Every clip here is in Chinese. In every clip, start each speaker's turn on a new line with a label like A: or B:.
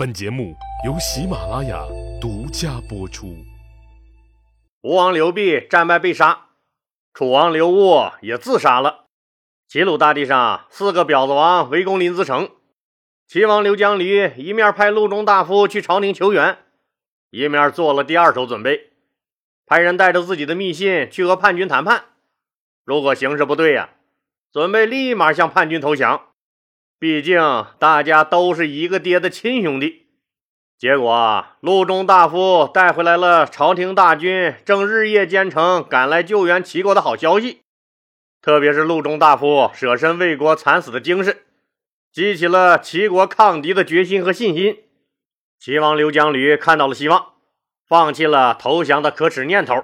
A: 本节目由喜马拉雅独家播出。
B: 吴王刘濞战败被杀，楚王刘戊也自杀了。齐鲁大地上，四个婊子王围攻临淄城。齐王刘江离一面派陆中大夫去朝廷求援，一面做了第二手准备，派人带着自己的密信去和叛军谈判。如果形势不对呀，准备立马向叛军投降。毕竟大家都是一个爹的亲兄弟，结果陆中大夫带回来了朝廷大军正日夜兼程赶来救援齐国的好消息。特别是陆中大夫舍身为国惨死的精神，激起了齐国抗敌的决心和信心。齐王刘江驴看到了希望，放弃了投降的可耻念头，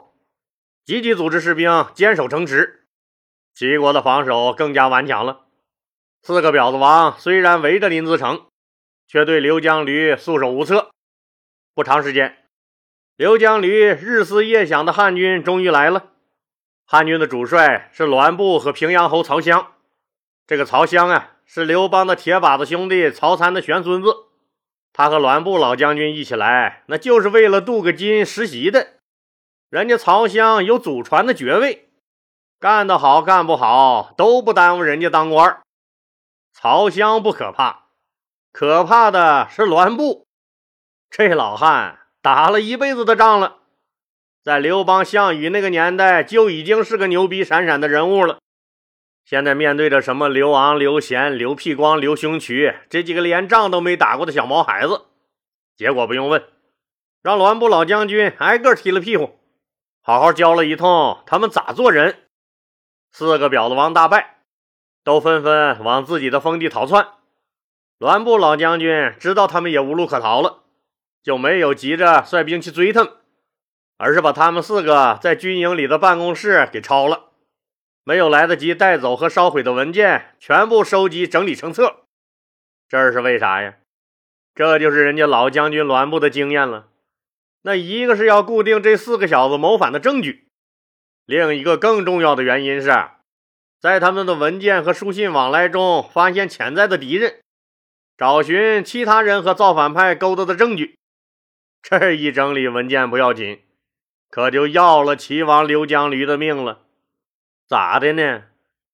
B: 积极组织士兵坚守城池。齐国的防守更加顽强了。四个婊子王虽然围着林子成，却对刘江驴束手无策。不长时间，刘江驴日思夜想的汉军终于来了。汉军的主帅是栾布和平阳侯曹襄。这个曹襄啊，是刘邦的铁把子兄弟曹参的玄孙子。他和栾布老将军一起来，那就是为了镀个金实习的。人家曹襄有祖传的爵位，干得好干不好都不耽误人家当官。曹襄不可怕，可怕的是栾布。这老汉打了一辈子的仗了，在刘邦、项羽那个年代就已经是个牛逼闪闪的人物了。现在面对着什么刘昂、刘贤、刘辟光、刘雄渠这几个连仗都没打过的小毛孩子，结果不用问，让栾布老将军挨个踢了屁股，好好教了一通他们咋做人。四个婊子王大败。都纷纷往自己的封地逃窜。栾布老将军知道他们也无路可逃了，就没有急着率兵去追他们，而是把他们四个在军营里的办公室给抄了，没有来得及带走和烧毁的文件，全部收集整理成册。这是为啥呀？这就是人家老将军栾布的经验了。那一个是要固定这四个小子谋反的证据，另一个更重要的原因是。在他们的文件和书信往来中发现潜在的敌人，找寻其他人和造反派勾搭的证据。这一整理文件不要紧，可就要了齐王刘江驴的命了。咋的呢？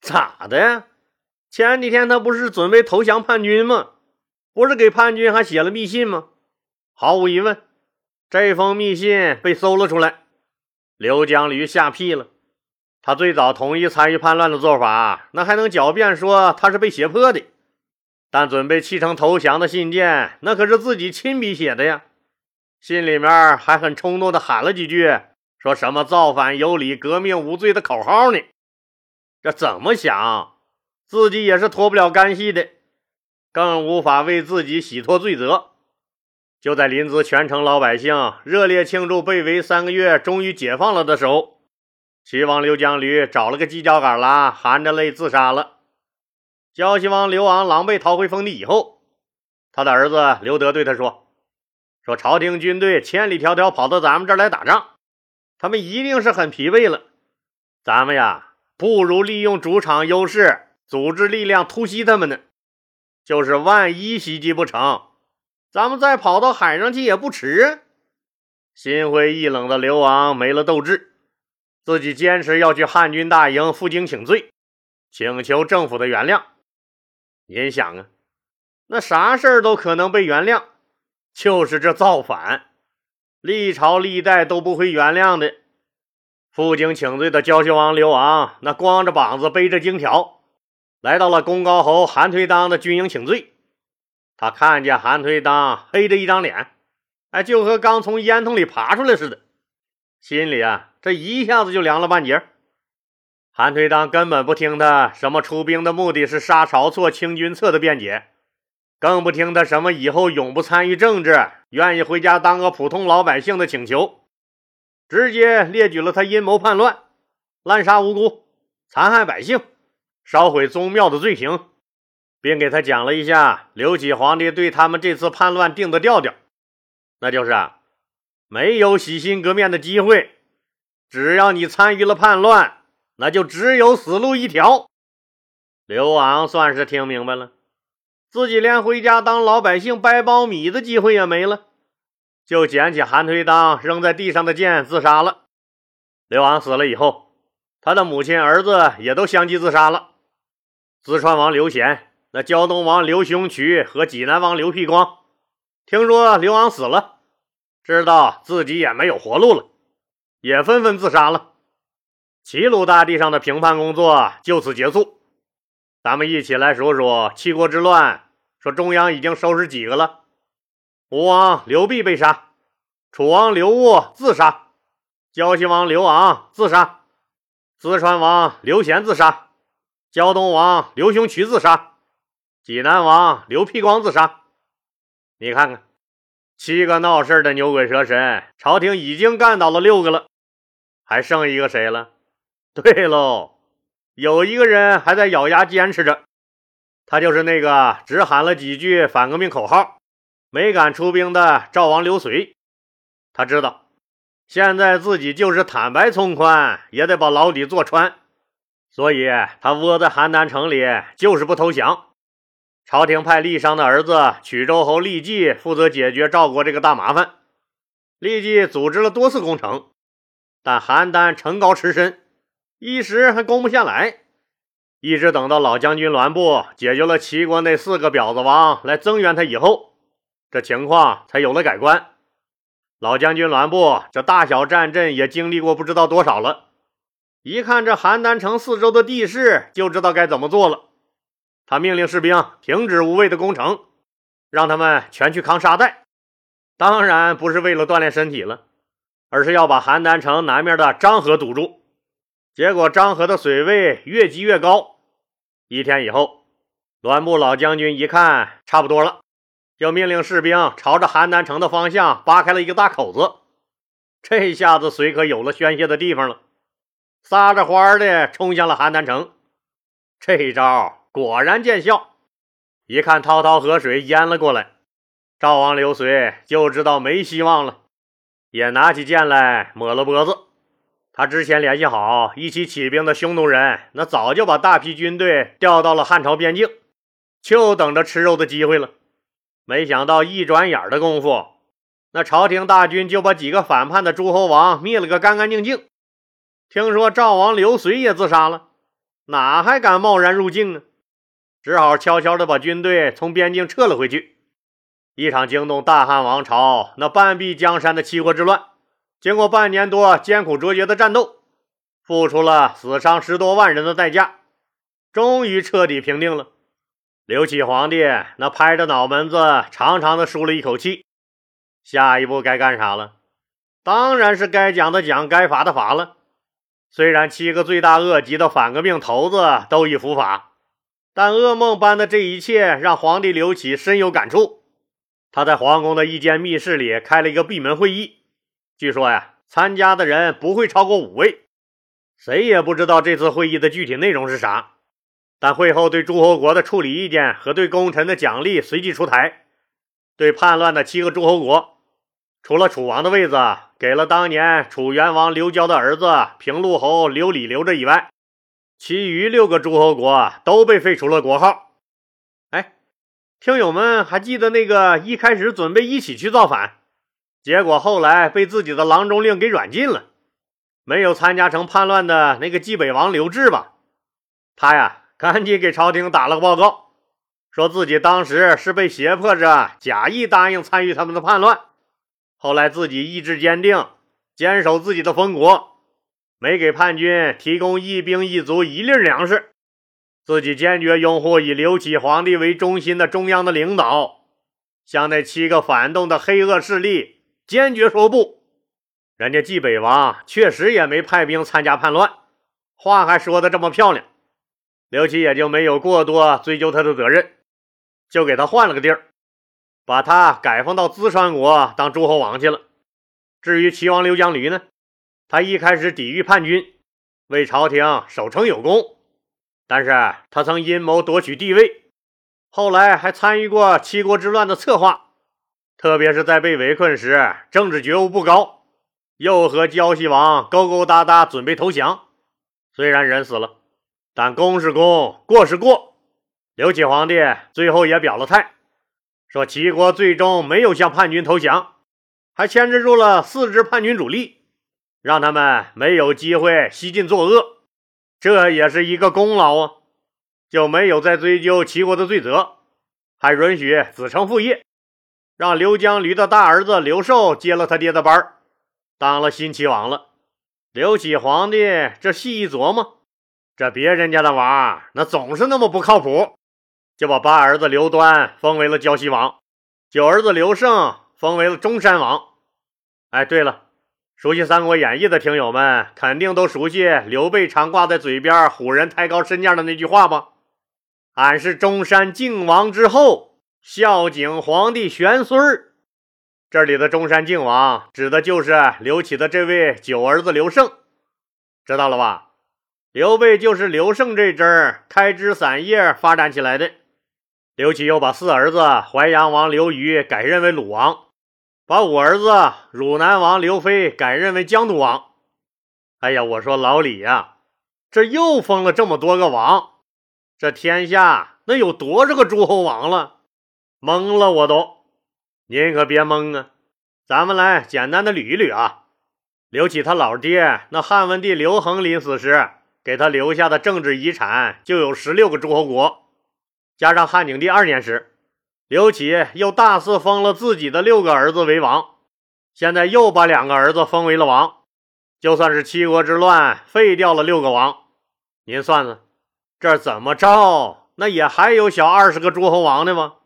B: 咋的？前几天他不是准备投降叛军吗？不是给叛军还写了密信吗？毫无疑问，这封密信被搜了出来，刘江驴吓屁了。他最早同意参与叛乱的做法，那还能狡辩说他是被胁迫的。但准备弃城投降的信件，那可是自己亲笔写的呀。信里面还很冲动的喊了几句，说什么“造反有理，革命无罪”的口号呢。这怎么想，自己也是脱不了干系的，更无法为自己洗脱罪责。就在临淄全城老百姓热烈庆祝被围三个月终于解放了的时候。齐王刘江驴找了个犄角旮旯，含着泪自杀了。胶西王刘昂狼狈逃回封地以后，他的儿子刘德对他说：“说朝廷军队千里迢迢跑到咱们这儿来打仗，他们一定是很疲惫了。咱们呀，不如利用主场优势，组织力量突袭他们呢。就是万一袭击不成，咱们再跑到海上去也不迟。”心灰意冷的刘昂没了斗志。自己坚持要去汉军大营负荆请罪，请求政府的原谅。您想啊，那啥事儿都可能被原谅，就是这造反，历朝历代都不会原谅的。负荆请罪的胶西王刘昂，那光着膀子背着荆条，来到了功高侯韩推当的军营请罪。他看见韩推当黑着一张脸，哎，就和刚从烟囱里爬出来似的，心里啊。这一下子就凉了半截。韩推当根本不听他什么出兵的目的是杀晁错、清君侧的辩解，更不听他什么以后永不参与政治、愿意回家当个普通老百姓的请求，直接列举了他阴谋叛乱、滥杀无辜、残害百姓、烧毁宗庙的罪行，并给他讲了一下刘启皇帝对他们这次叛乱定的调调，那就是啊，没有洗心革面的机会。只要你参与了叛乱，那就只有死路一条。刘昂算是听明白了，自己连回家当老百姓掰苞米的机会也没了，就捡起韩推当扔在地上的剑自杀了。刘昂死了以后，他的母亲、儿子也都相继自杀了。淄川王刘贤、那胶东王刘雄渠和济南王刘辟光，听说刘昂死了，知道自己也没有活路了，也纷纷自杀了。齐鲁大地上的平叛工作就此结束。咱们一起来数数七国之乱，说中央已经收拾几个了？吴王刘濞被杀，楚王刘戊自杀，胶西王刘昂自杀，淄川王刘贤自杀，胶东王刘雄渠自杀，济南王刘辟光自杀。你看看，七个闹事的牛鬼蛇神，朝廷已经干倒了六个了，还剩一个谁了？对喽。有一个人还在咬牙坚持着，他就是那个只喊了几句反革命口号，没敢出兵的赵王刘随。他知道，现在自己就是坦白从宽，也得把牢底坐穿，所以他窝在邯郸城里，就是不投降。朝廷派郦商的儿子曲周侯郦季负责解决赵国这个大麻烦。郦季组织了多次攻城，但邯郸城高池深。一时还攻不下来，一直等到老将军栾布解决了齐国那四个婊子王来增援他以后，这情况才有了改观。老将军栾布这大小战阵也经历过不知道多少了，一看这邯郸城四周的地势，就知道该怎么做了。他命令士兵停止无谓的攻城，让他们全去扛沙袋。当然不是为了锻炼身体了，而是要把邯郸城南面的漳河堵住。结果漳河的水位越积越高。一天以后，栾布老将军一看差不多了，就命令士兵朝着邯郸城的方向扒开了一个大口子。这下子水可有了宣泄的地方了，撒着欢儿的冲向了邯郸城。这一招果然见效，一看滔滔河水淹了过来，赵王刘随就知道没希望了，也拿起剑来抹了脖子。他之前联系好一起起兵的匈奴人，那早就把大批军队调到了汉朝边境，就等着吃肉的机会了。没想到一转眼的功夫，那朝廷大军就把几个反叛的诸侯王灭了个干干净净。听说赵王刘随也自杀了，哪还敢贸然入境啊？只好悄悄地把军队从边境撤了回去。一场惊动大汉王朝、那半壁江山的七国之乱。经过半年多艰苦卓绝的战斗，付出了死伤十多万人的代价，终于彻底平定了。刘启皇帝那拍着脑门子，长长的舒了一口气。下一步该干啥了？当然是该讲的讲，该罚的罚了。虽然七个罪大恶极的反革命头子都已伏法，但噩梦般的这一切让皇帝刘启深有感触。他在皇宫的一间密室里开了一个闭门会议。据说呀，参加的人不会超过五位，谁也不知道这次会议的具体内容是啥。但会后对诸侯国的处理意见和对功臣的奖励随即出台。对叛乱的七个诸侯国，除了楚王的位子给了当年楚元王刘交的儿子平陆侯刘礼留着以外，其余六个诸侯国都被废除了国号。听友们还记得那个一开始准备一起去造反？结果后来被自己的郎中令给软禁了，没有参加成叛乱的那个冀北王刘志吧？他呀，赶紧给朝廷打了个报告，说自己当时是被胁迫着假意答应参与他们的叛乱，后来自己意志坚定，坚守自己的封国，没给叛军提供一兵一卒一粒粮食，自己坚决拥护以刘启皇帝为中心的中央的领导，向那七个反动的黑恶势力。坚决说不，人家冀北王确实也没派兵参加叛乱，话还说的这么漂亮，刘启也就没有过多追究他的责任，就给他换了个地儿，把他改封到淄川国当诸侯王去了。至于齐王刘江驴呢，他一开始抵御叛军，为朝廷守城有功，但是他曾阴谋夺取帝位，后来还参与过七国之乱的策划。特别是在被围困时，政治觉悟不高，又和胶西王勾勾搭搭，准备投降。虽然人死了，但功是功，过是过。刘启皇帝最后也表了态，说齐国最终没有向叛军投降，还牵制住了四支叛军主力，让他们没有机会西进作恶，这也是一个功劳啊！就没有再追究齐国的罪责，还允许子承父业，让刘江驴的大儿子刘寿接了他爹的班儿，当了新齐王了。刘启皇帝这细一琢磨，这别人家的娃那总是那么不靠谱，就把八儿子刘端封为了胶西王，九儿子刘胜封为了中山王。哎，对了，熟悉《三国演义》的听友们肯定都熟悉刘备常挂在嘴边“唬人抬高身价”的那句话吧？俺是中山靖王之后，孝景皇帝玄孙。这里的中山靖王指的就是刘启的这位九儿子刘胜，知道了吧？刘备就是刘胜这支开枝散叶发展起来的。刘启又把四儿子淮阳王刘虞改任为鲁王，把我儿子汝南王刘飞改任为江都王。哎呀，我说老李呀，这又封了这么多个王，这天下那有多少个诸侯王了？懵了我都。您可别懵啊！咱们来简单的捋一捋啊。刘启他老爹那汉文帝刘恒临死时给他留下的政治遗产就有十六个诸侯国，加上汉景帝二年时，刘启又大肆封了自己的六个儿子为王，现在又把两个儿子封为了王，就算是七国之乱废掉了六个王，您算算，这怎么着，那也还有小二十个诸侯王呢吗？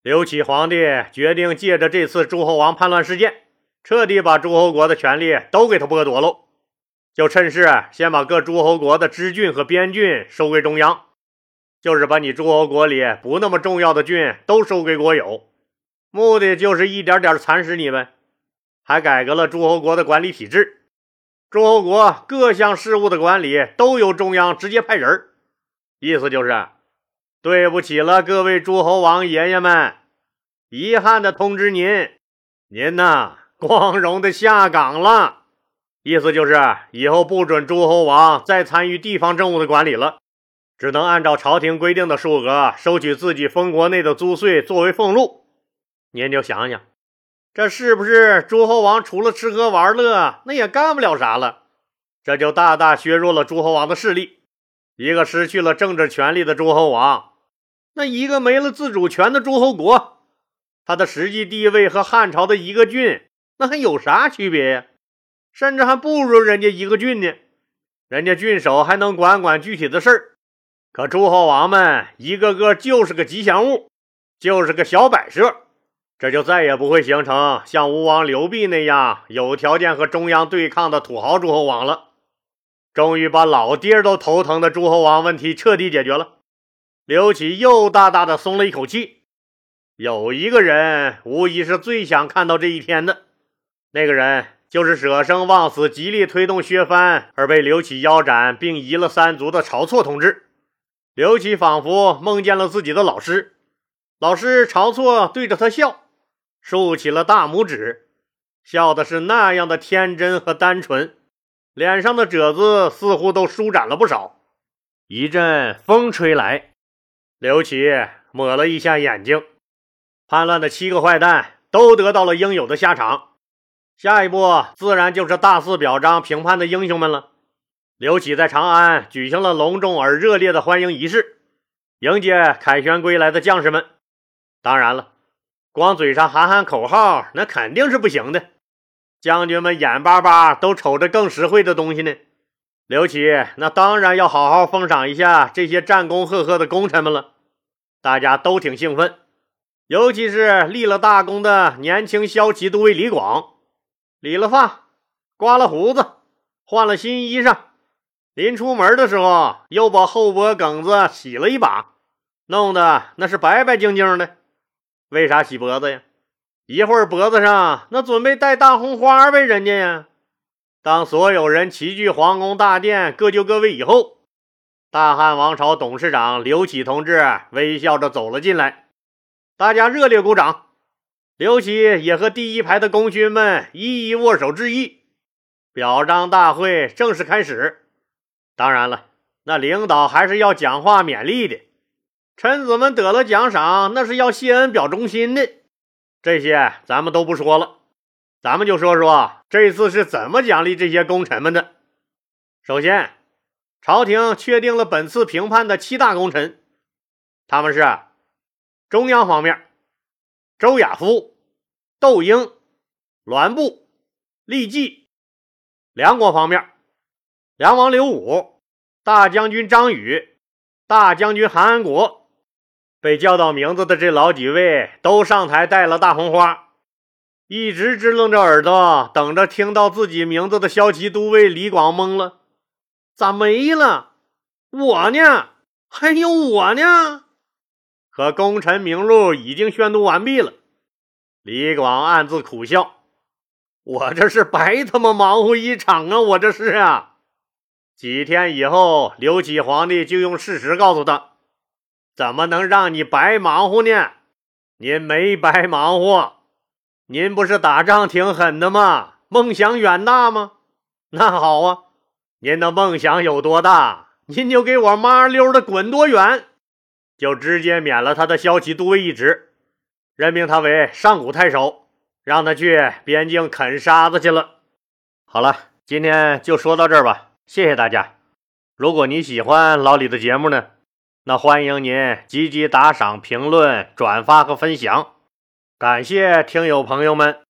B: 刘启皇帝决定借着这次诸侯王叛乱事件，彻底把诸侯国的权力都给他剥夺喽。就趁势先把各诸侯国的支郡和边郡收归中央，就是把你诸侯国里不那么重要的郡都收归国有，目的就是一点点蚕食你们。还改革了诸侯国的管理体制，诸侯国各项事务的管理都由中央直接派人意思就是。对不起了，各位诸侯王爷爷们，遗憾的通知您，您呐，光荣的下岗了。意思就是以后不准诸侯王再参与地方政务的管理了，只能按照朝廷规定的数额收取自己封国内的租税作为俸禄。您就想想，这是不是诸侯王除了吃喝玩乐，那也干不了啥了？这就大大削弱了诸侯王的势力。一个失去了政治权力的诸侯王。那一个没了自主权的诸侯国，他的实际地位和汉朝的一个郡，那还有啥区别呀？甚至还不如人家一个郡呢。人家郡守还能管管具体的事儿，可诸侯王们一个个就是个吉祥物，就是个小摆设，这就再也不会形成像吴王刘濞那样有条件和中央对抗的土豪诸侯王了。终于把老爹都头疼的诸侯王问题彻底解决了。刘启又大大的松了一口气。有一个人无疑是最想看到这一天的，那个人就是舍生忘死、极力推动削藩而被刘启腰斩并夷了三族的晁错同志。刘启仿佛梦见了自己的老师，老师晁错对着他笑，竖起了大拇指，笑的是那样的天真和单纯，脸上的褶子似乎都舒展了不少。一阵风吹来。刘启抹了一下眼睛，叛乱的七个坏蛋都得到了应有的下场。下一步自然就是大肆表彰平叛的英雄们了。刘启在长安举行了隆重而热烈的欢迎仪式，迎接凯旋归来的将士们。当然了，光嘴上喊喊口号那肯定是不行的，将军们眼巴巴都瞅着更实惠的东西呢。刘启那当然要好好封赏一下这些战功赫赫的功臣们了，大家都挺兴奋，尤其是立了大功的年轻骁骑都尉李广，理了发，刮了胡子，换了新衣裳，临出门的时候又把后脖梗子洗了一把，弄得那是白白净净的。为啥洗脖子呀？一会儿脖子上那准备戴大红花呗，人家呀。当所有人齐聚皇宫大殿，各就各位以后，大汉王朝董事长刘启同志微笑着走了进来，大家热烈鼓掌。刘启也和第一排的功勋们一一握手致意。表彰大会正式开始。当然了，那领导还是要讲话勉励的。臣子们得了奖赏，那是要谢恩表忠心的。这些咱们都不说了，咱们就说说这次是怎么奖励这些功臣们的。首先，朝廷确定了本次评判的七大功臣，他们是中央方面，周亚夫、窦婴、栾布、郦继；梁国方面，梁王刘武、大将军张宇、大将军韩安国。被叫到名字的这老几位都上台戴了大红花，一直支棱着耳朵等着听到自己名字的骁骑都尉李广懵了，咋没了？我呢？还有我呢？可功臣名录已经宣读完毕了。李广暗自苦笑：“我这是白他妈忙活一场啊！我这是啊！”几天以后，刘启皇帝就用事实告诉他。怎么能让你白忙活呢？您没白忙活，您不是打仗挺狠的吗？梦想远大吗？那好啊，您的梦想有多大，您就给我麻溜的滚多远，就直接免了他的骁骑都尉一职，任命他为上古太守，让他去边境啃沙子去了。好了，今天就说到这儿吧，谢谢大家。如果你喜欢老李的节目呢？那欢迎您积极打赏、评论、转发和分享，感谢听友朋友们。